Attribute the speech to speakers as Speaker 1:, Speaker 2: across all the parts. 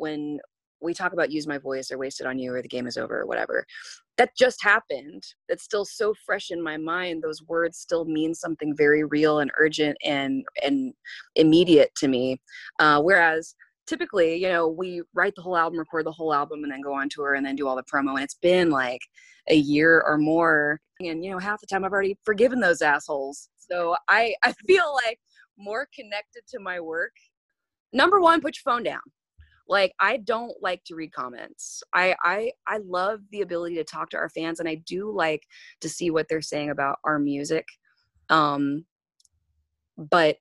Speaker 1: when we talk about use my voice or wasted on you or the game is over or whatever that just happened. That's still so fresh in my mind. Those words still mean something very real and urgent and and immediate to me. Uh, whereas typically you know we write the whole album record the whole album and then go on tour and then do all the promo and it's been like a year or more and you know half the time i've already forgiven those assholes. So i i feel like more connected to my work. Number one put your phone down like i don't like to read comments. I i i love the ability to talk to our fans and i do like to see what they're saying about our music. Um but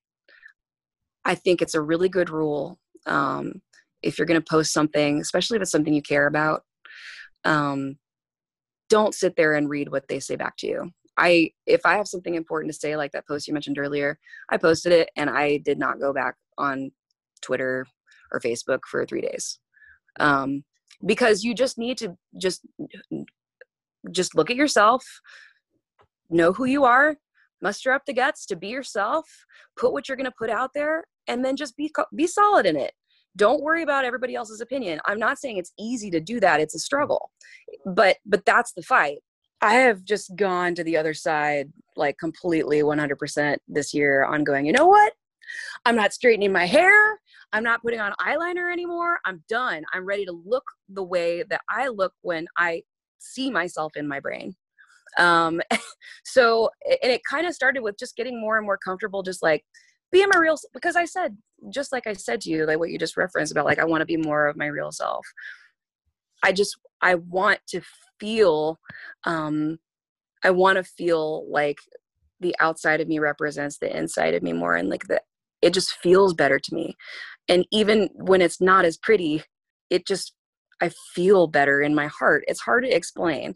Speaker 1: i think it's a really good rule um if you're going to post something especially if it's something you care about um don't sit there and read what they say back to you. I if i have something important to say like that post you mentioned earlier i posted it and i did not go back on twitter or Facebook for three days. Um, because you just need to just just look at yourself, know who you are, muster up the guts to be yourself, put what you're going to put out there, and then just be be solid in it. Don't worry about everybody else's opinion. I'm not saying it's easy to do that; it's a struggle, but but that's the fight. I have just gone to the other side like completely 100% this year on going, you know what? I'm not straightening my hair. I'm not putting on eyeliner anymore. I'm done. I'm ready to look the way that I look when I see myself in my brain. Um, so, and it kind of started with just getting more and more comfortable, just like being my real, because I said, just like I said to you, like what you just referenced about, like, I want to be more of my real self. I just, I want to feel, um, I want to feel like the outside of me represents the inside of me more and like the it just feels better to me. And even when it's not as pretty it just i feel better in my heart. It's hard to explain